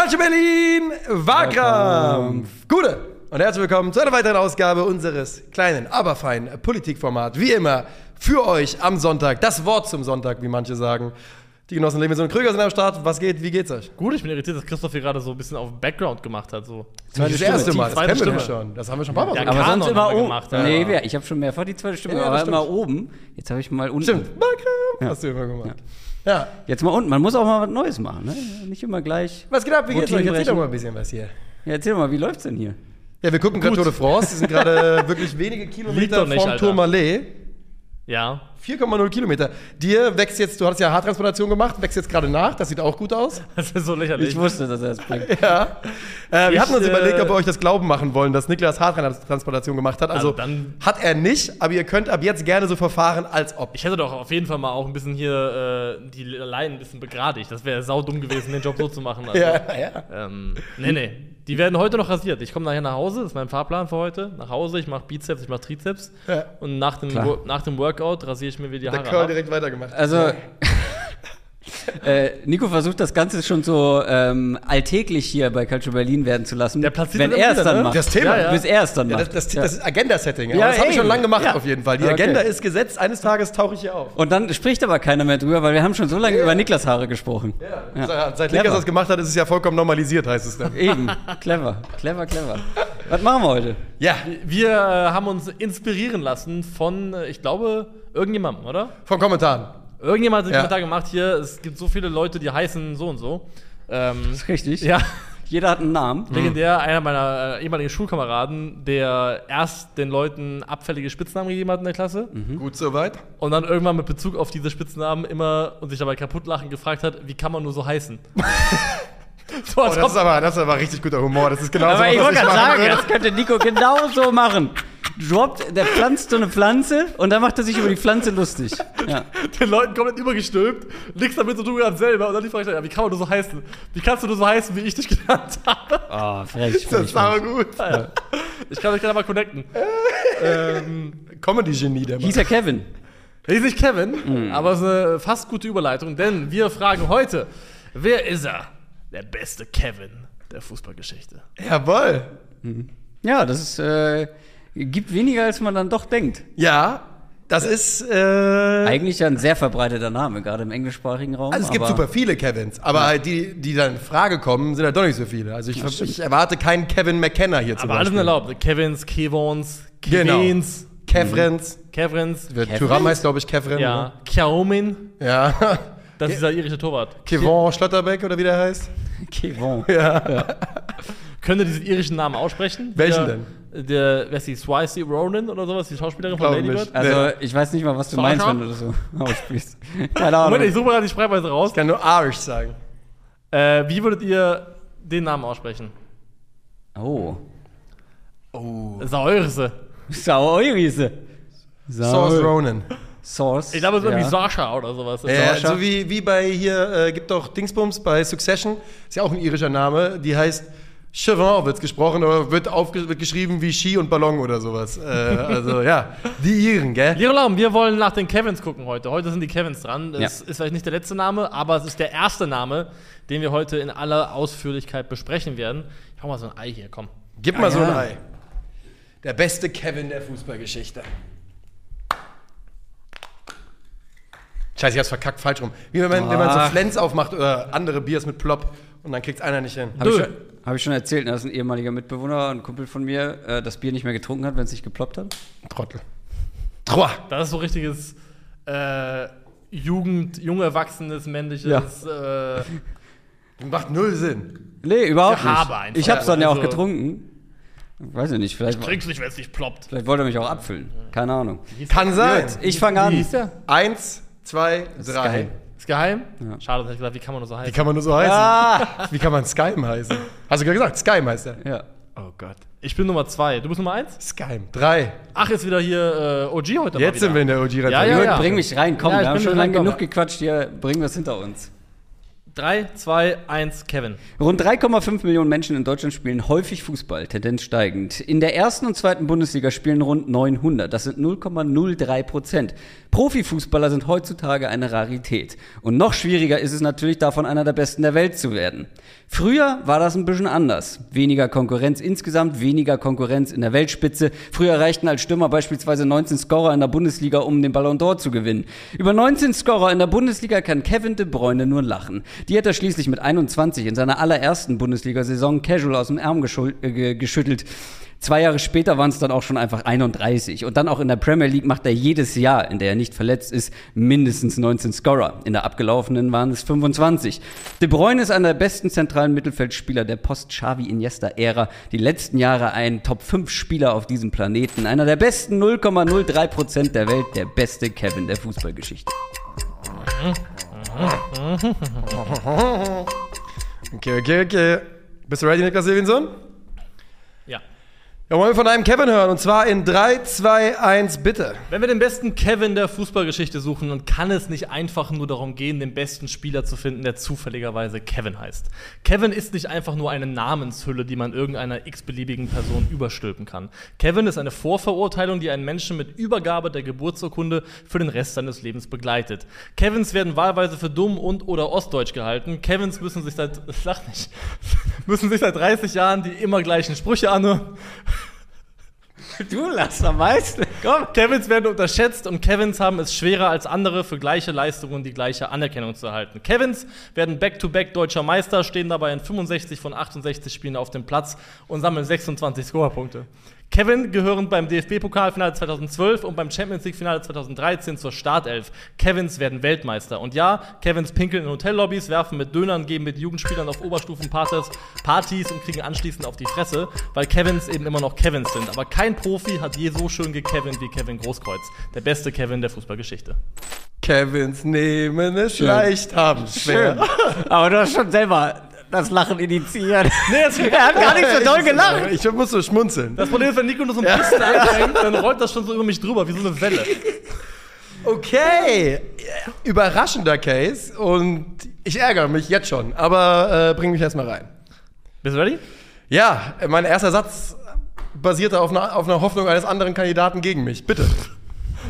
Culture Berlin, Wahlkampf. Gute und herzlich willkommen zu einer weiteren Ausgabe unseres kleinen, aber feinen Politikformat. Wie immer für euch am Sonntag, das Wort zum Sonntag, wie manche sagen. Die Genossen Leben und Krüger sind am Start. Was geht? Wie geht's euch? Gut, ich bin irritiert, dass Christoph hier gerade so ein bisschen auf Background gemacht hat. So. Das ist das erste Mal, das zweite kennen wir doch Stimme. schon. Das haben wir schon ein paar Mal Ja, Kanon Aber sonst haben immer oben. gemacht, ja. nee, wer? ich habe schon mehrfach die zweite Stimme, Ja, aber das immer stimmt. oben. Jetzt habe ich mal unten. Stimmt, Wahlkampf hast du immer gemacht. Ja. Jetzt mal unten. Man muss auch mal was Neues machen, ne? Nicht immer gleich. Was geht ab? Wie geht's euch? Erzähl doch mal ein bisschen was hier. Ja, erzähl mal, wie läuft's denn hier? Ja, wir gucken gerade Tour de France. Die sind gerade wirklich wenige Kilometer vom Alter. Tourmalet. Ja. 4,0 Kilometer. Dir wächst jetzt, du hast ja Haartransplantation gemacht, wächst jetzt gerade nach. Das sieht auch gut aus. Das ist so lächerlich. Ich wusste, dass er das bringt. Ja. Äh, wir Ich, hatten uns äh, überlegt, ob wir euch das glauben machen wollen, dass Niklas Haartransplantation gemacht hat. Also Also dann- hat er nicht, aber ihr könnt ab jetzt gerne so verfahren, als ob. ich hätte doch auf jeden Fall mal auch ein bisschen hier äh, die Leinen ein bisschen begradigt. Das wäre saudumm gewesen, den Job so zu machen. Also, Ja, ja. ähm, nee, nee. Die werden heute noch rasiert. Ich komme nachher nach Hause, das ist mein Fahrplan für heute. Nach Hause, ich mache Bizeps, ich mache Trizeps. Ja. Und nach dem, nach dem Workout rasiere ich mir wieder die Der Haare Curl ab. direkt weitergemacht. Also, äh, Nico versucht das Ganze schon so ähm, alltäglich hier bei Culture Berlin werden zu lassen. Der platziert wenn er es dann ne? macht. Das Thema. Ja, ja. Bis er es dann Ja, macht. das, das, das ist Agenda-Setting. Ja, Ja, das habe ich schon lange gemacht, Ja. auf jeden Fall. Die Okay. Agenda ist gesetzt. Eines Tages tauche ich hier auf. Und dann spricht aber keiner mehr drüber, weil wir haben schon so lange über Niklas Haare gesprochen. Ja. Seit- Seit Clever. Niklas das gemacht hat, ist es ja vollkommen normalisiert, heißt es dann. Eben, clever, clever, clever. Was machen wir heute? Ja, Wir äh, haben uns inspirieren lassen von, äh, ich glaube, irgendjemandem, oder? von Kommentaren. Irgendjemand hat den Ja. Kommentar gemacht hier, es gibt so viele Leute, die heißen so und so. Ähm, Das ist richtig. ja, Jeder hat einen Namen. legendär, einer meiner äh, ehemaligen Schulkameraden, der erst den Leuten abfällige Spitznamen gegeben hat in der Klasse Gut soweit. und dann irgendwann mit Bezug auf diese Spitznamen immer und sich dabei kaputt lachen gefragt hat, wie kann man nur so heißen? so, Oh, das, ist aber, das ist aber richtig guter Humor. Das ist genau so, Aber ich was wollte gerade machen sagen, würde. das könnte Nico genauso machen. Droppt, der pflanzt so eine Pflanze und dann macht er sich über die Pflanze lustig. Ja. den Leuten komplett übergestülpt, nichts damit zu tun gehabt selber und dann die Frage, ja, wie kann man nur so heißen? Wie kannst du nur so heißen, wie ich dich genannt habe? Oh, frech. Das ist aber gut. Ich kann euch gerne mal connecten. ähm, Comedy-Genie, der Mann. Hieß er Kevin? Er ist nicht Kevin, aber es ist eine fast gute Überleitung, denn wir fragen heute, wer ist er? Der beste Kevin der Fußballgeschichte. Jawohl. Ja, das ist, äh, gibt weniger, als man dann doch denkt. Ja, das ist. Äh, Eigentlich ja ein sehr verbreiteter Name, gerade im englischsprachigen Raum. also es gibt aber- super viele Kevins, aber halt die, die dann in Frage kommen, sind halt doch nicht so viele. Also ich, ich erwarte keinen Kevin McKenna hier zum Aber alles sind Beispiel. erlaubt. Kevins, Kevons, Genau. Kevins, Kevrens. Kevrins, Kevin? Thuram heißt, glaube ich, Kevrin. ja, Kiaomin, ne? Ja. das ist dieser irische Torwart. Kevon Schlotterbeck oder wie der heißt. Kevin. Könnt ihr diesen irischen Namen aussprechen? Welchen der, denn? Der, wer ist die, Swazi Ronan oder sowas, die Schauspielerin von Glaub Lady nicht. Bird? Also, ich weiß nicht mal, was du Sascha? meinst, wenn du das so aussprichst. Keine Ahnung. Moment, ich suche gerade die Sprechweise raus. Ich kann nur Irish sagen. Äh, wie würdet ihr den Namen aussprechen? Oh. Saurse. Sauerriese. Source Ronan. Sauce. Ich glaube, es ist irgendwie ja. Sascha oder sowas. Ja, Sascha. so wie, wie bei hier, äh, gibt doch Dingsbums bei Succession, ist ja auch ein irischer Name, die heißt Chevron wird gesprochen, oder wird, wird geschrieben wie Ski und Ballon oder sowas. Äh, also ja, die Iren, gell? Liebe Lauben, wir wollen nach den Kevins gucken heute. Heute sind die Kevins dran. Das Ja. ist vielleicht nicht der letzte Name, aber es ist der erste Name, den wir heute in aller Ausführlichkeit besprechen werden. Ich hau mal so ein Ei hier, komm. Gib mal Ah, so ein ja. Ei. Der beste Kevin der Fußballgeschichte. Scheiße, ich hab's verkackt, falsch rum. Wie wenn man, wenn man so Ach. Flens aufmacht oder andere Biers mit Plop und dann kriegt's einer nicht hin. Habe ich, schon- hab ich schon erzählt, ne, dass ein ehemaliger Mitbewohner, ein Kumpel von mir, äh, das Bier nicht mehr getrunken hat, wenn es nicht geploppt hat? Trottel. Trois. Das ist so richtiges äh, Jugend, jung erwachsenes, männliches. Äh, Macht null Sinn. Nee, überhaupt nicht. einfach. Ich hab's dann ja auch Also- getrunken. Weiß ich nicht, vielleicht, trinkst nicht, wenn es nicht ploppt. vielleicht wollte er mich auch abfüllen. Keine Ahnung. Kann sein. Ich fange Wie an. hieß der? Eins, zwei, drei. Geheim. Ist geheim? Schade, dass ich gesagt wie kann man nur so Wie heißen? kann man nur so heißen? Ah! Wie kann man Skyme heißen? Hast du gerade gesagt, Skyme heißt er. Ja. Oh Gott. Ich bin Nummer zwei. Du bist Nummer eins? Skyme. Drei. Ach, ist wieder hier äh, OG heute Jetzt sind wir in der og Ja, ja, Jürgen, ja. bring mich rein, komm, Ja, ich wir haben bin schon lange genug gequatscht, hier, bringen wir es hinter uns. 3, 2, 1, Kevin. Rund 3,5 Millionen Menschen in Deutschland spielen häufig Fußball, Tendenz steigend. In der ersten und zweiten Bundesliga spielen rund 900, das sind 0,03 Prozent. Profifußballer sind heutzutage eine Rarität. Und noch schwieriger ist es natürlich, davon einer der Besten der Welt zu werden. Früher war das ein bisschen anders. Weniger Konkurrenz insgesamt, weniger Konkurrenz in der Weltspitze. Früher reichten als Stürmer beispielsweise 19 Scorer in der Bundesliga, um den Ballon d'Or zu gewinnen. Über 19 Scorer in der Bundesliga kann Kevin de Bruyne nur lachen. Die hat er schließlich mit 21 in seiner allerersten Bundesliga-Saison casual aus dem Arm äh, geschüttelt. Zwei Jahre später waren es dann auch schon einfach 31. Und dann auch in der Premier League macht er jedes Jahr, in der er nicht verletzt ist, mindestens 19 Scorer. In der abgelaufenen waren es 25. De Bruyne ist einer der besten zentralen Mittelfeldspieler der Post-Xavi-Iniesta-Ära. Die letzten Jahre ein Top-5-Spieler auf diesem Planeten. Einer der besten 0,03 Prozent der Welt. Der beste Kevin der Fußballgeschichte. Okay, okay, okay. Bist du ready, Niklas Levinson? Ja, wollen wir von einem Kevin hören und zwar in 3, 2, 1, bitte. Wenn wir den besten Kevin der Fußballgeschichte suchen, dann kann es nicht einfach nur darum gehen, den besten Spieler zu finden, der zufälligerweise Kevin heißt. Kevin ist nicht einfach nur eine Namenshülle, die man irgendeiner x-beliebigen Person überstülpen kann. Kevin ist eine Vorverurteilung, die einen Menschen mit Übergabe der Geburtsurkunde für den Rest seines Lebens begleitet. Kevins werden wahlweise für dumm und oder ostdeutsch gehalten. Kevins müssen sich seit, sag nicht, müssen sich seit 30 Jahren die immer gleichen Sprüche anhören. Du lachst am meisten. Komm. Kevins werden unterschätzt und Kevins haben es schwerer als andere für gleiche Leistungen die gleiche Anerkennung zu erhalten. Kevins werden back-to-back -back deutscher Meister, stehen dabei in 65 von 68 Spielen auf dem Platz und sammeln 26 Scorerpunkte. Kevin gehören beim DFB-Pokalfinale 2012 und beim Champions League-Finale 2013 zur Startelf. Kevins werden Weltmeister. Und ja, Kevins pinkeln in Hotellobbys, werfen mit Dönern, geben mit Jugendspielern auf Oberstufenpartys Partys und kriegen anschließend auf die Fresse, weil Kevins eben immer noch Kevins sind. Aber kein Profi hat je so schön gekevin wie Kevin Großkreuz. Der beste Kevin der Fußballgeschichte. Kevins nehmen es schön. leicht, haben schwer. Schön. Aber du hast schon selber das Lachen initiiert. Nee, das er hat gar nicht so doll gelacht. Ich muss so schmunzeln. Das Problem ist, wenn Nico nur so ein bisschen ja. anfängt, dann rollt das schon so über mich drüber, wie so eine Welle. Okay, überraschender Case und ich ärgere mich jetzt schon, aber äh, bring mich erstmal rein. Bist du ready? Ja, mein erster Satz basierte auf einer, auf einer Hoffnung eines anderen Kandidaten gegen mich. Bitte.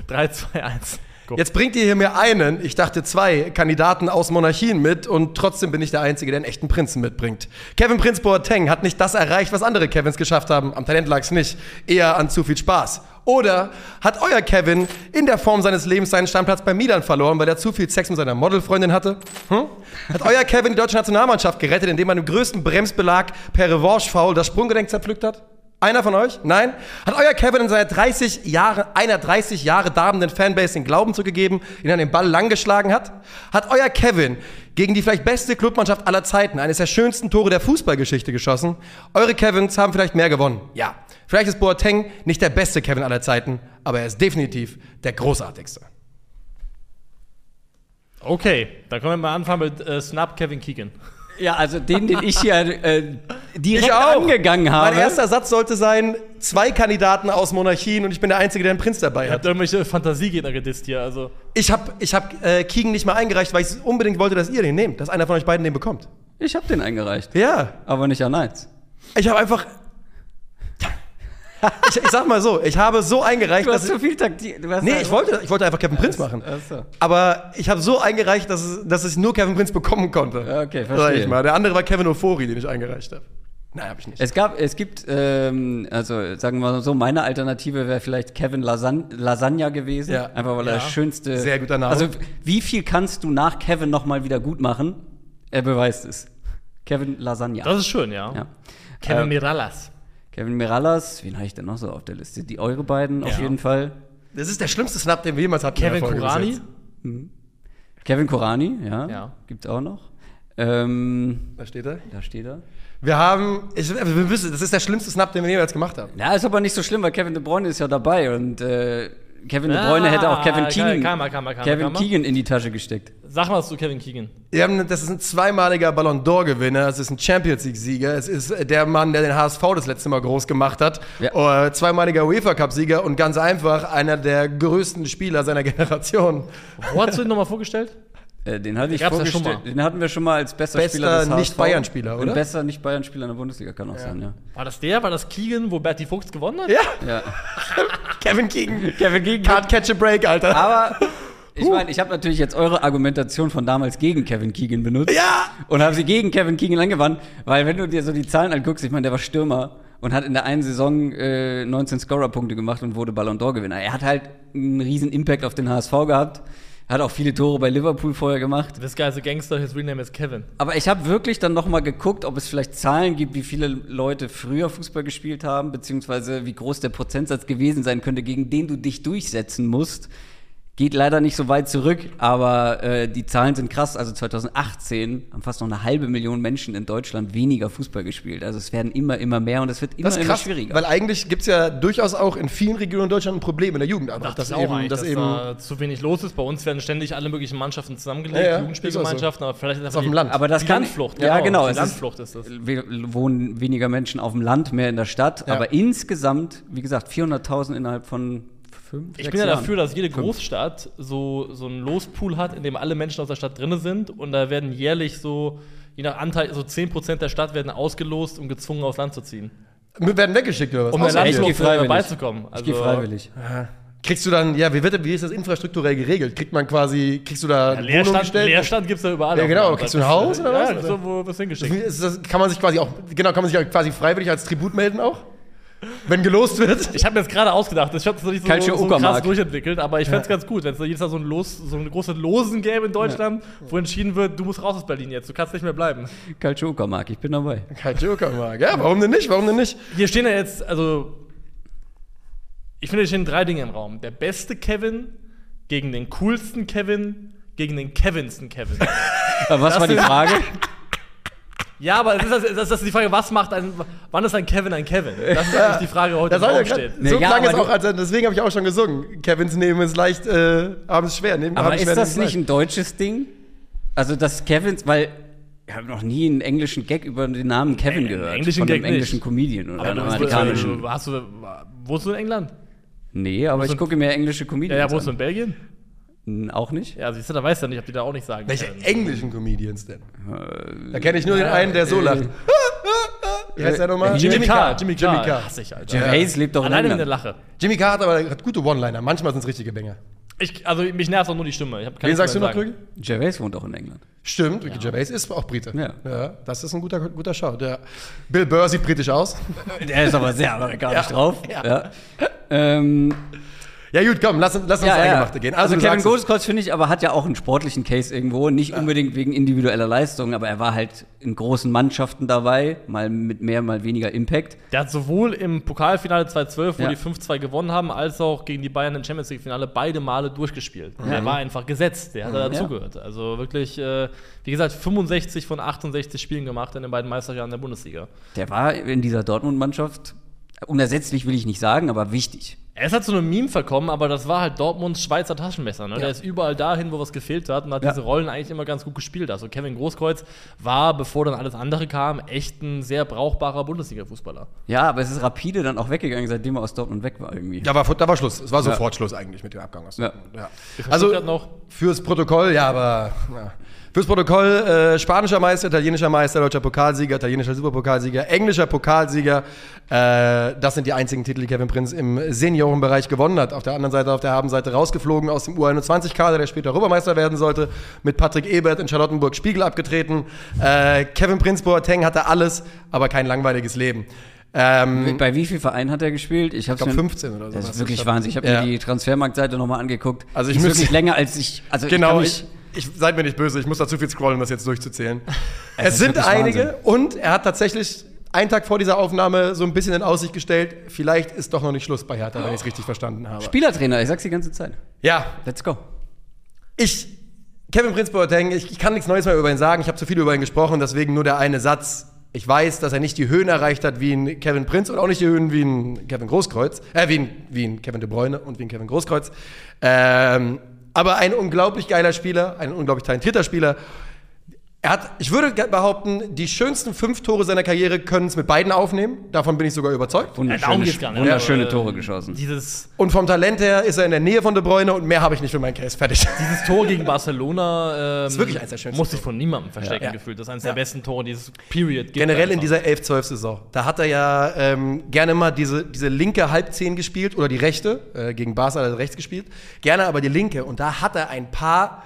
3, 2, 1. Go. Jetzt bringt ihr hier mir einen, ich dachte zwei, Kandidaten aus Monarchien mit und trotzdem bin ich der Einzige, der einen echten Prinzen mitbringt. Kevin Prinz Boateng hat nicht das erreicht, was andere Kevins geschafft haben. Am Talent lag es nicht, eher an zu viel Spaß. Oder hat euer Kevin in der Form seines Lebens seinen Stammplatz bei Milan verloren, weil er zu viel Sex mit seiner Modelfreundin hatte? Hm? Hat euer Kevin die deutsche Nationalmannschaft gerettet, indem man im größten Bremsbelag per Revanche-Foul das Sprunggelenk zerpflückt hat? Einer von euch? Nein? Hat euer Kevin in seiner 30 Jahre, einer 30 Jahre darbenden Fanbase den Glauben zugegeben, ihn an den Ball langgeschlagen hat? Hat euer Kevin gegen die vielleicht beste Clubmannschaft aller Zeiten eines der schönsten Tore der Fußballgeschichte geschossen? Eure Kevins haben vielleicht mehr gewonnen. Ja. Vielleicht ist Boateng nicht der beste Kevin aller Zeiten, aber er ist definitiv der großartigste. Okay, dann können wir mal anfangen mit äh, Snap Kevin Keegan. Ja, also den, den ich hier äh, direkt ich angegangen habe. Mein erster Satz sollte sein, zwei Kandidaten aus Monarchien und ich bin der Einzige, der einen Prinz dabei hat. Ihr habt irgendwelche Fantasiegegner gedisst hier, also. Ich habe ich hab, äh, Keegan nicht mal eingereicht, weil ich unbedingt wollte, dass ihr den nehmt, dass einer von euch beiden den bekommt. Ich habe den eingereicht. Ja. Aber nicht an eins. Ich habe einfach, ich, ich, sag mal so, ich habe so eingereicht, du hast dass. Zu viel Taktik. Nee, ich wollte, ich wollte einfach Kevin Prinz machen. So. Aber ich habe so eingereicht, dass, es, dass ich nur Kevin Prinz bekommen konnte. Okay, verstehe. Ich mal. Der andere war Kevin Ofori, den ich eingereicht habe. Nein, habe ich nicht. Es gab, es gibt, ähm, also sagen wir mal so, meine Alternative wäre vielleicht Kevin Lasagne, Lasagna gewesen. Ja. Einfach weil ja. er das schönste. Sehr guter Name. Also, wie viel kannst du nach Kevin nochmal wieder gut machen? Er beweist es. Kevin Lasagna. Das ist schön, ja. ja. Kevin ähm, Mirallas. Kevin Mirallas, wen habe ich denn noch so auf der Liste? Die eure beiden ja. auf jeden Fall. Das ist der schlimmste Snap, den wir jemals hatten. Kevin Kurani. Mhm. Kevin Kurani, ja. ja. Gibt's auch noch. Ähm, da steht er. Da steht er. Wir haben, ich, wir wissen, das ist der schlimmste Snap, den wir jemals gemacht haben. Ja, ist aber nicht so schlimm, weil Kevin De Bruyne ist ja dabei und äh, Kevin De Bruyne ah, hätte auch Kevin Keegan, kann man, kann man, kann Kevin Keegan in die Tasche gesteckt. Sag mal zu Kevin Keegan. Ja, das ist ein zweimaliger Ballon d'Or-Gewinner, es ist ein Champions League-Sieger, es ist der Mann, der den HSV das letzte Mal groß gemacht hat, ja. uh, zweimaliger UEFA-Cup-Sieger und ganz einfach einer der größten Spieler seiner Generation. Wo hast du ihn nochmal vorgestellt? Äh, den, hatte ich ja vorgestellt- schon mal. den hatten wir schon mal als bester, Bester Spieler des HSV. Nicht-Bayern-Spieler, oder? Ein Bester Nicht-Bayern-Spieler in der Bundesliga kann auch sein, ja. War das der? War das Keegan, wo Berti Fuchs gewonnen hat? Ja, ja. Kevin Keegan. Kevin Keegan. Can't catch a break, Alter. Aber ich meine, ich habe natürlich jetzt eure Argumentation von damals gegen Kevin Keegan benutzt. Ja! Und habe sie gegen Kevin Keegan angewandt, weil wenn du dir so die Zahlen anguckst, ich meine, der war Stürmer und hat in der einen Saison äh, 19 Scorer-Punkte gemacht und wurde Ballon d'Or-Gewinner. Er hat halt einen riesen Impact auf den HSV gehabt. Hat auch viele Tore bei Liverpool vorher gemacht. This guy's a gangster, his real name is Kevin. Aber ich habe wirklich dann noch mal geguckt, ob es vielleicht Zahlen gibt, wie viele Leute früher Fußball gespielt haben, beziehungsweise wie groß der Prozentsatz gewesen sein könnte, gegen den du dich durchsetzen musst. Geht leider nicht so weit zurück, aber äh, die Zahlen sind krass. Also 2018 haben fast noch eine halbe Million Menschen in Deutschland weniger Fußball gespielt. Also es werden immer, immer mehr und es wird immer, Das ist immer krass, schwieriger. weil eigentlich gibt es ja durchaus auch in vielen Regionen in Deutschland ein Problem in der Jugendarbeit. Das dass auch eben, dass dass eben da zu wenig los ist. Bei uns werden ständig alle möglichen Mannschaften zusammengelegt, Ja, ja, Jugendspielgemeinschaften, aber vielleicht ist das auf dem Land. aber das die kann Landflucht. Ja, genau. Die es Landflucht ist das. Wir wohnen weniger Menschen auf dem Land, mehr in der Stadt. Ja. Aber insgesamt, wie gesagt, 400.000 innerhalb von fünf, Ich sechs bin ja Jahren. dafür, dass jede Großstadt so, so einen Lospool hat, in dem alle Menschen aus der Stadt drin sind und da werden jährlich so, je nach Anteil, so 10% der Stadt werden ausgelost und gezwungen aufs Land zu ziehen. Wir werden weggeschickt oder was? Um der ich dir. geh Landflucht äh, freiwillig. beizukommen. Ich gehe Also, freiwillig. Kriegst du dann, ja, wie, wird, wie ist das infrastrukturell geregelt? Kriegt man quasi, kriegst du da Ja, Wohnungen Leerstand, gestellt? Leerstand gibt es ja überall. Ja, genau. Kriegst du ein Haus oder was? Ja, so, wo du hingeschickt. Ist das, kann man sich quasi auch, genau, kann man sich auch quasi freiwillig als Tribut melden auch? Wenn gelost wird? Ich habe mir jetzt gerade ausgedacht, ich habe es noch nicht so, Calcio so krass Uckermark. durchentwickelt, aber ich fände es ganz gut, wenn es da jedes Jahr so ein, Los, so ein großes Losen gäbe in Deutschland, wo entschieden wird, du musst raus aus Berlin jetzt, du kannst nicht mehr bleiben. Calcio Uckermark, ich bin dabei. Joker mag. Ja, warum denn nicht? Warum denn nicht? Hier stehen ja jetzt, also, ich finde, hier stehen drei Dinge im Raum. Der beste Kevin gegen den coolsten Kevin gegen den Kevinsten Kevin. Was Das war die Frage? ja, aber das ist, das, das ist die Frage, was macht ein, wann ist ein Kevin ein Kevin? Das ist eigentlich die Frage, die heute Das ja steht. Nee, so ja, klang es auch, also deswegen habe ich auch schon gesungen. Kevins Nehmen ist leicht, äh, abends schwer. Nehmen, Aber abends ist schwer, das nicht ein deutsches Ding? Also, dass Kevins, weil ich habe noch nie einen englischen Gag über den Namen Kevin Äh, gehört. englischen von Gag einem englischen nicht. Comedian oder Aber einem amerikanischen. du, hast du, wohnst du in England? Nee, aber ich gucke mir englische Ja, Comedians ja, wohnst du an. in Belgien? Auch nicht? Ja, siehst du, da weißt du ja nicht, ob die da auch nicht sagen. Welche können. englischen Comedians denn? Äh, Da kenne ich nur den einen, der so lacht. Wie heißt der nochmal? Jimmy, Carr. Jimmy Jimmy Carr. Carr. Hasse ich, Alter. Gervais lebt doch in Alleine in der. Lache. Jimmy Carr hat aber hat gute One-Liner. Manchmal sind es richtige Banger. Ich, also mich nervt auch nur die Stimme. Ich hab- Wen sagst du noch, sagen. Krüge? Gervais wohnt auch in England. Stimmt, Ricky Gervais ist auch Brite. Ja. das ist ein guter, guter Schau. Der Bill Burr sieht britisch aus. Der ist aber sehr amerikanisch Ja. drauf. Ja. Ja. Ähm, Ja gut, komm, lass, uns- lass uns ja, ins ja. Eingemachte gehen. Also, du Kevin. Goldscott finde ich aber hat ja auch einen sportlichen Case irgendwo, nicht unbedingt wegen individueller Leistung, aber er war halt in großen Mannschaften dabei, mal mit mehr, mal weniger Impact. Der hat sowohl im Pokalfinale 2012, wo Ja. die 5-2 gewonnen haben, als auch gegen die Bayern im Champions League-Finale beide Male durchgespielt. Und Der war einfach gesetzt, der hat da dazugehört. Also wirklich, äh, wie gesagt, 65 von 68 Spielen gemacht in den beiden Meisterjahren der Bundesliga. Der war in dieser Dortmund-Mannschaft unersetzlich will ich nicht sagen, aber wichtig. Er ist halt zu einem Meme verkommen, aber das war halt Dortmunds Schweizer Taschenmesser. Ne? Der ist überall dahin, wo was gefehlt hat und hat Ja. diese Rollen eigentlich immer ganz gut gespielt. Also Kevin Großkreuz war, bevor dann alles andere kam, echt ein sehr brauchbarer Bundesliga-Fußballer. Ja, aber es ist rapide dann auch weggegangen, seitdem er aus Dortmund weg war irgendwie. Da war, da war Schluss. Es war Ja. sofort Schluss eigentlich mit dem Abgang aus Ja. Dortmund. Ja. Also Also noch fürs Protokoll, ja, aber ja. Fürs Protokoll äh, spanischer Meister, italienischer Meister, deutscher Pokalsieger, italienischer Superpokalsieger, englischer Pokalsieger. Äh, das sind die einzigen Titel, die Kevin Prinz im Seniorenbereich gewonnen hat. Auf der anderen Seite, auf der Habenseite rausgeflogen aus dem U21-Kader, der später Europameister werden sollte, mit Patrick Ebert in Charlottenburg Spiegel abgetreten. Äh, Kevin Prinz Boateng hatte alles, aber kein langweiliges Leben. Ähm, Bei wie vielen Vereinen hat er gespielt? Ich, ich glaube mir- 15 oder so. Das ist wirklich Wahnsinn. Ich habe Ja. mir die Transfermarktseite nochmal angeguckt. Also ich ist müsste- wirklich länger als ich. Also Genau, ich, ich, seid mir nicht böse, ich muss da zu viel scrollen, um das jetzt durchzuzählen. Es es sind einige und er hat tatsächlich einen Tag vor dieser Aufnahme so ein bisschen in Aussicht gestellt, vielleicht ist doch noch nicht Schluss bei Hertha, wenn ich es richtig verstanden habe. Spielertrainer, ich sag's die ganze Zeit. Ja, Let's go. ich, Kevin Prinz Boateng, ich, ich kann nichts Neues mehr über ihn sagen, ich habe zu viel über ihn gesprochen, deswegen nur der eine Satz. Ich weiß, dass er nicht die Höhen erreicht hat wie ein Kevin Prinz und auch nicht die Höhen wie ein Kevin Großkreuz, äh, wie ein, wie ein Kevin De Bruyne und wie ein Kevin Großkreuz. Ähm, aber ein unglaublich geiler Spieler, ein unglaublich talentierter Spieler. Er hat, ich würde behaupten, die schönsten fünf Tore seiner Karriere können es mit beiden aufnehmen. Davon bin ich sogar überzeugt. Wunderschöne, nicht. wunderschöne Tore äh, geschossen. Dieses, Und vom Talent her ist er in der Nähe von De Bruyne und mehr habe ich nicht für meinen Case. Fertig. dieses Tor gegen Barcelona ähm, ist wirklich eins der schönsten muss sich von niemandem verstecken Ja. gefühlt. Das ist eines der besten Tore dieses Period. gibt Generell in einfach. dieser 11-12-Saison. Da hat er ja ähm, gerne mal diese, diese linke Halbzehn gespielt oder die rechte. Äh, gegen Barca hat er rechts gespielt. Gerne aber die linke. Und da hat er ein paar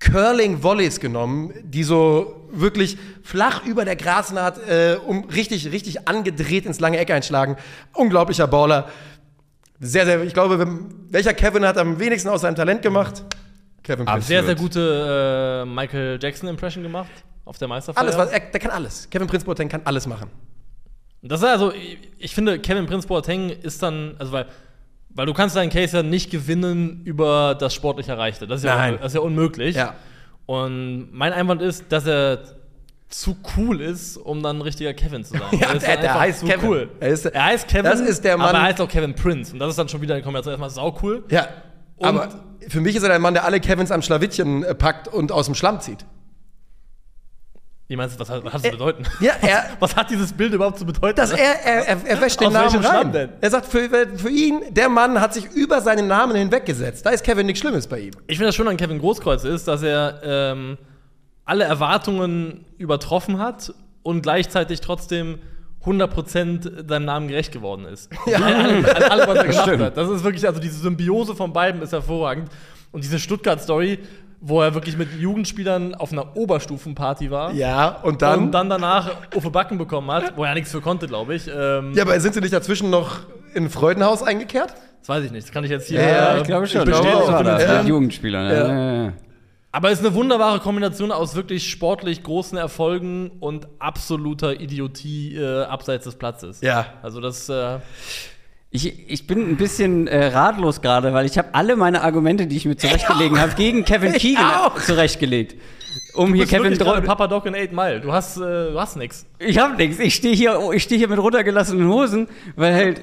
Curling-Volleys genommen, die so wirklich flach über der Grasnaht äh, um richtig, richtig angedreht ins lange Eck einschlagen. Unglaublicher Baller. Sehr, sehr, ich glaube, welcher Kevin hat am wenigsten aus seinem Talent gemacht? Kevin Prince Sehr, sehr gute äh, Michael Jackson-Impression gemacht auf der Meisterfeier. Alles, was, er, der kann alles. Kevin Prince Boateng kann alles machen. Das ist also, ich, ich finde, Kevin Prince Boateng ist dann, also weil, weil du kannst deinen Case ja nicht gewinnen über das sportlich Erreichte. Das ist ja, Nein. das ist ja unmöglich. Ja. Und mein Einwand ist, dass er zu cool ist, um dann ein richtiger Kevin zu sein. Ja, er ist der- der heißt zu Kevin. cool. Er ist- er heißt Kevin, das ist der Mann- aber er heißt auch Kevin Prince. Und das ist dann schon wieder eine Kombination. Erstmal sau cool. Ja. Und- aber für mich ist er der Mann, der alle Kevins am Schlawittchen äh, packt und aus dem Schlamm zieht. Wie meinst du, was hat, was hat das zu bedeuten? ja, er- was hat dieses Bild überhaupt zu bedeuten? Dass er, er, er, er wäscht den Aus Namen rein. Denn? Er sagt, für, für ihn, der Mann hat sich über seinen Namen hinweggesetzt. Da ist Kevin nichts Schlimmes bei ihm. Ich finde das schon an Kevin Großkreuz ist, dass er ähm, alle Erwartungen übertroffen hat und gleichzeitig trotzdem 100% seinem Namen gerecht geworden ist. Ja. An, an, an allem, was er gemacht hat. Das ist wirklich, also diese Symbiose von beiden ist hervorragend. Und diese Stuttgart-Story, wo er wirklich mit Jugendspielern auf einer Oberstufenparty war Ja, und dann. und dann danach Uffe Backen bekommen hat, wo er nichts für konnte, glaube ich. Ähm, ja, aber sind sie nicht dazwischen noch in Freudenhaus eingekehrt? Das weiß ich nicht, das kann ich jetzt hier Ja, äh, ich glaube schon. glaube bestätigen auch. das war und das, dementieren. mit Jugendspielern. Ja. Ja. Ja. Aber es ist eine wunderbare Kombination aus wirklich sportlich großen Erfolgen und absoluter Idiotie äh, abseits des Platzes. Ja. Also das, äh, Ich, ich bin ein bisschen äh, ratlos gerade, weil ich habe alle meine Argumente, die ich mir zurechtgelegt habe, gegen Kevin Ich Keegan auch. zurechtgelegt. Um hier Kevin wirklich gerade Dro Papa Doc in 8 Mile. Du hast, äh, du hast nix. Ich hab nichts. Ich stehe hier, ich stehe hier mit runtergelassenen Hosen, weil halt,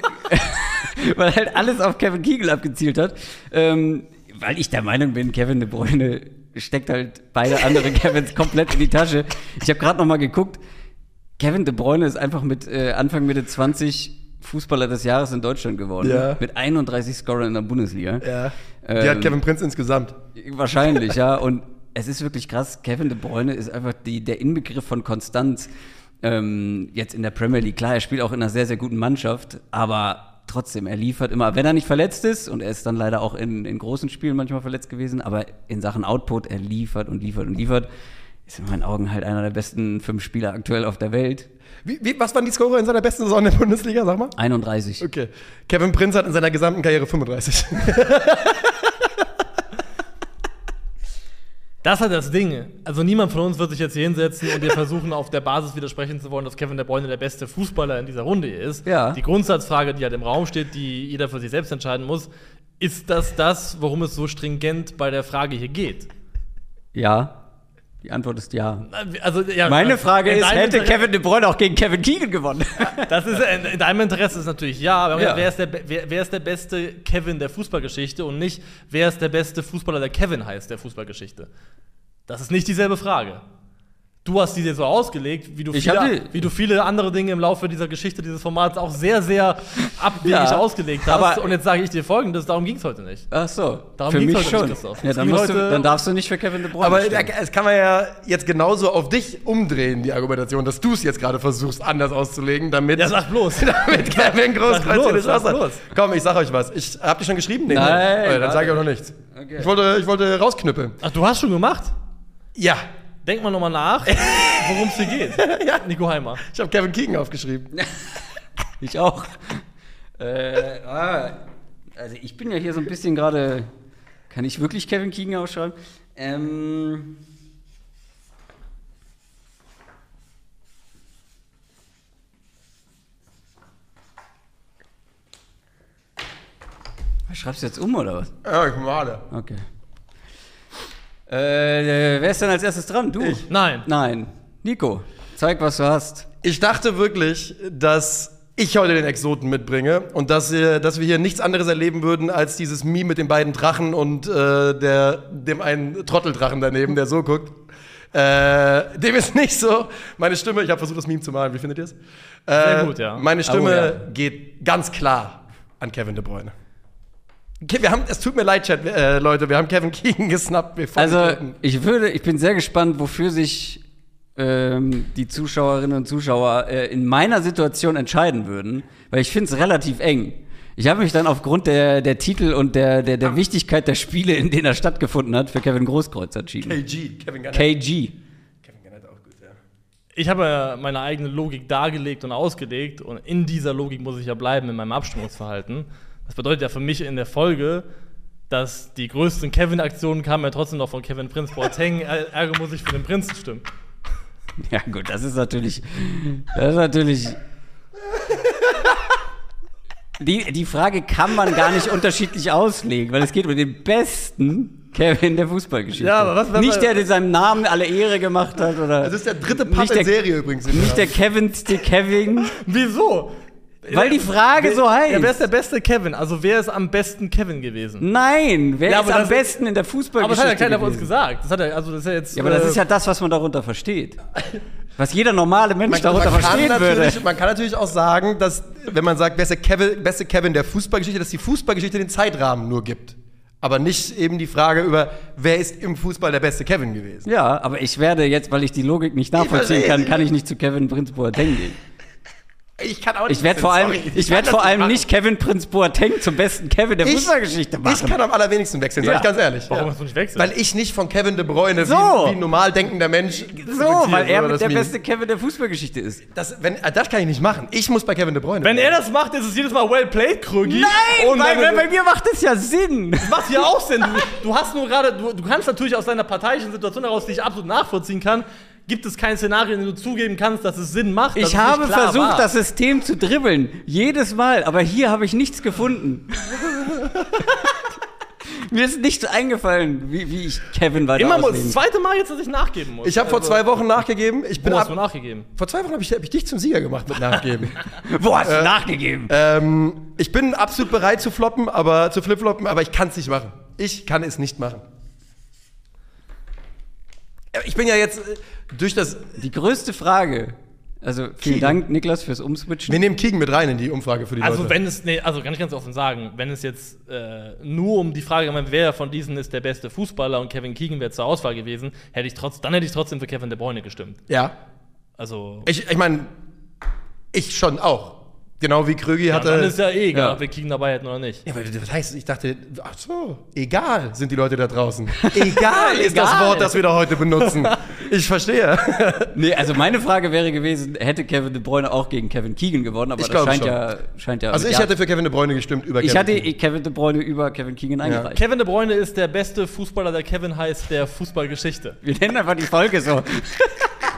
weil halt alles auf Kevin Keegan abgezielt hat. Ähm, weil ich der Meinung bin, Kevin De Bruyne steckt halt beide andere Kevins komplett in die Tasche. Ich habe gerade noch mal geguckt. Kevin De Bruyne ist einfach mit äh, Anfang Mitte 20 Fußballer des Jahres in Deutschland geworden. Ja. Mit 31 Scorern in der Bundesliga. Ja. Die Ähm, hat Kevin Prince insgesamt. Wahrscheinlich, ja. Und es ist wirklich krass. Kevin De Bruyne ist einfach die, der Inbegriff von Konstanz. Ähm, jetzt in der Premier League. Klar, er spielt auch in einer sehr, sehr guten Mannschaft, aber trotzdem, er liefert immer, wenn er nicht verletzt ist, und er ist dann leider auch in, in großen Spielen manchmal verletzt gewesen, aber in Sachen Output, er liefert und liefert und liefert. Ist in meinen Augen halt einer der besten fünf Spieler aktuell auf der Welt. Wie, wie, was waren die Scorer in seiner besten Saison in der Bundesliga, sag mal? 31. Okay. Kevin Prince hat in seiner gesamten Karriere 35. Das hat das Ding. Also niemand von uns wird sich jetzt hier hinsetzen und dir versuchen, auf der Basis widersprechen zu wollen, dass Kevin De Bruyne der beste Fußballer in dieser Runde ist. Ja. Die Grundsatzfrage, die halt im Raum steht, die jeder für sich selbst entscheiden muss, ist das das, worum es so stringent bei der Frage hier geht? Ja. Die Antwort ist ja. Also, ja, Meine Frage in ist, hätte Interesse- Kevin De Bruyne auch gegen Kevin Keegan gewonnen? Das ist in, in deinem Interesse ist natürlich ja, aber Ja. Wer, ist der, wer, wer ist der beste Kevin der Fußballgeschichte und nicht, wer ist der beste Fußballer, der Kevin heißt, der Fußballgeschichte? Das ist nicht dieselbe Frage. Du hast die dir so ausgelegt, wie du, hab viele, die- wie du viele andere Dinge im Laufe dieser Geschichte, dieses Formats auch sehr, sehr abwegig Ja, ausgelegt hast. aber- und jetzt sage ich dir folgendes, darum ging es heute nicht. Ach so. Darum für ging's mich heute nicht, schon. Christoph. Ja, dann, musst du, heute- dann darfst du nicht für Kevin De Bruyne Aber stimmen. es kann man ja jetzt genauso auf dich umdrehen, die Argumentation, dass du es jetzt gerade versuchst, anders auszulegen, damit, Ja, sag bloß. damit Kevin Großkreuz Sag bloß, hier eine sag Chance hat. bloß. Komm, ich sag euch was. Ich, habt ihr schon geschrieben? Nee, Nein, ne? Okay, dann warte. sage ich auch noch nichts. Okay. Ich, wollte, ich wollte rausknüppeln. Ach, du hast schon gemacht? Ja, Denk mal nochmal nach, worum es hier geht. Ja. Nico Heimer. ich habe Kevin Keegan aufgeschrieben. Ich auch. äh, ah, also ich bin ja hier so ein bisschen gerade. Kann ich wirklich Kevin Keegan ausschreiben? Ähm. Schreibst du jetzt um oder was? Ja, ich male. Okay. Äh, wer ist denn als erstes dran? Du? Ich. Nein. Nein. Nico, zeig, was du hast. Ich dachte wirklich, dass ich heute den Exoten mitbringe und dass wir, dass wir hier nichts anderes erleben würden als dieses Meme mit den beiden Drachen und äh, der, dem einen Trotteldrachen daneben, der so guckt. Äh, dem ist nicht so. Meine Stimme, ich habe versucht, das Meme zu malen. Wie findet ihr es? Äh, Sehr gut, ja. Meine Stimme Oh, ja. geht ganz klar an Kevin De Bruyne. Wir haben, es tut mir leid, Chat, äh, Leute, wir haben Kevin Keegan gesnappt. Wir Also, ich würde, ich bin sehr gespannt, wofür sich ähm, die Zuschauerinnen und Zuschauer äh, in meiner Situation entscheiden würden, weil ich finde es relativ eng. Ich habe mich dann aufgrund der, der Titel und der, der, der Wichtigkeit der Spiele, in denen er stattgefunden hat, für Kevin Großkreuz entschieden. KG, Kevin Garnett. KG. Kevin Garnett auch gut, ja. Ich habe ja meine eigene Logik dargelegt und ausgelegt und in dieser Logik muss ich ja bleiben in meinem Abstimmungsverhalten. Das bedeutet ja für mich in der Folge, dass die größten Kevin-Aktionen kamen ja trotzdem noch von Kevin Prinz Boateng. Er- Ergo muss ich für den Prinzen stimmen. Ja, gut, das ist natürlich. Das ist natürlich. Die, die Frage kann man gar nicht unterschiedlich auslegen, weil es geht um den besten Kevin der Fußballgeschichte. Ja, aber was- was- nicht der, der seinem Namen alle Ehre gemacht hat, oder. Das ist der dritte Part der- Serie übrigens. nicht der Kevinste Kevin, Wieso? Weil die Frage so Ja, wer ist heißt. der beste Kevin? Also wer ist am besten Kevin gewesen? Nein, wer Ja, ist aber am das- besten in der Aber das Fußballgeschichte? hat ja keiner von uns gewesen? gesagt. Das hat er, also das ist ja jetzt. Ja, aber das äh, ist ja das, was man darunter versteht. Was jeder normale Mensch Man, darunter man, kann verstehen würde. natürlich, man kann natürlich auch sagen, dass, wenn man sagt, wer ist der Kevin, beste Kevin der Fußballgeschichte, dass die Fußballgeschichte den Zeitrahmen nur gibt. Aber nicht eben die Frage über, wer ist im Fußball der beste Kevin gewesen. Ja, aber ich werde jetzt, weil ich die Logik nicht nachvollziehen kann, kann ich nicht zu Kevin Prinz Boateng gehen. Ich kann auch nicht. Ich werde vor allem, sorry. ich werde das vor allem nicht Kevin Prinz Boateng zum besten Kevin der Ich- Fußballgeschichte machen. Ich kann am allerwenigsten wechseln, sag Ja. ich ganz ehrlich. Warum Ja. hast du nicht wechseln? Weil ich nicht von Kevin De Bruyne So. wie, wie ein normal denkender Mensch so, weil er das der Meme. beste Kevin der Fußballgeschichte ist. Das, wenn, äh, das kann ich nicht machen. Ich muss bei Kevin De Bruyne. Wenn bleiben. er das macht, ist es jedes Mal well played, Krögi. Nein, Und weil, weil bei mir macht es ja Sinn. Das macht ja auch Sinn. Du, du hast nur gerade, du, du kannst natürlich aus deiner parteiischen Situation heraus, die ich absolut nachvollziehen kann, gibt es kein Szenario, in dem du zugeben kannst, dass es Sinn macht. Ich habe klar versucht, war. das System zu dribbeln. Jedes Mal. Aber hier habe ich nichts gefunden. Mir ist nichts eingefallen, wie, wie ich Kevin weiter Immer auslegen das zweite Mal jetzt, dass ich nachgeben muss. ich habe vor zwei Wochen nachgegeben. Ich bin Wo hast ab, du nachgegeben? vor zwei Wochen habe ich, hab ich dich zum Sieger gemacht mit Nachgeben. Wo hast du nachgegeben? ähm, ich bin absolut bereit zu floppen, aber zu flipfloppen, aber ich kann es nicht machen. Ich kann es nicht machen. Ich bin ja jetzt äh, durch das. Die größte Frage. Also vielen Keegan. Dank, Niklas, fürs Umswitchen. Wir nehmen Kiegen mit rein in die Umfrage für die Also Leute. wenn es, nee, also kann ich ganz offen sagen, wenn es jetzt äh, nur um die Frage geht, wer von diesen ist der beste Fußballer und Kevin Keegan wäre zur Auswahl gewesen, hätte ich trotz, dann hätte ich trotzdem für Kevin De Bruyne gestimmt. ja. Also Ich, ich meine, ich schon auch. Genau wie Krögi ja, hatte. dann ist ja eh egal, Ja. ob wir Keegan dabei hätten oder nicht. Ja, aber was heißt, ich dachte, ach so, egal sind die Leute da draußen. Egal ist das Egal. Wort, das wir da heute benutzen. Ich verstehe. Nee, also meine Frage wäre gewesen, hätte Kevin De Bruyne auch gegen Kevin Keegan gewonnen, aber Ich das glaube scheint schon. ja, scheint ja. Also ich ja, hätte für Kevin De Bruyne gestimmt über ich Kevin hatte Keegan. Kevin De Bruyne über Kevin Keegan eingereicht. Kevin De Bruyne ist der beste Fußballer, der Kevin heißt, der Fußballgeschichte. Wir nennen einfach die Folge so.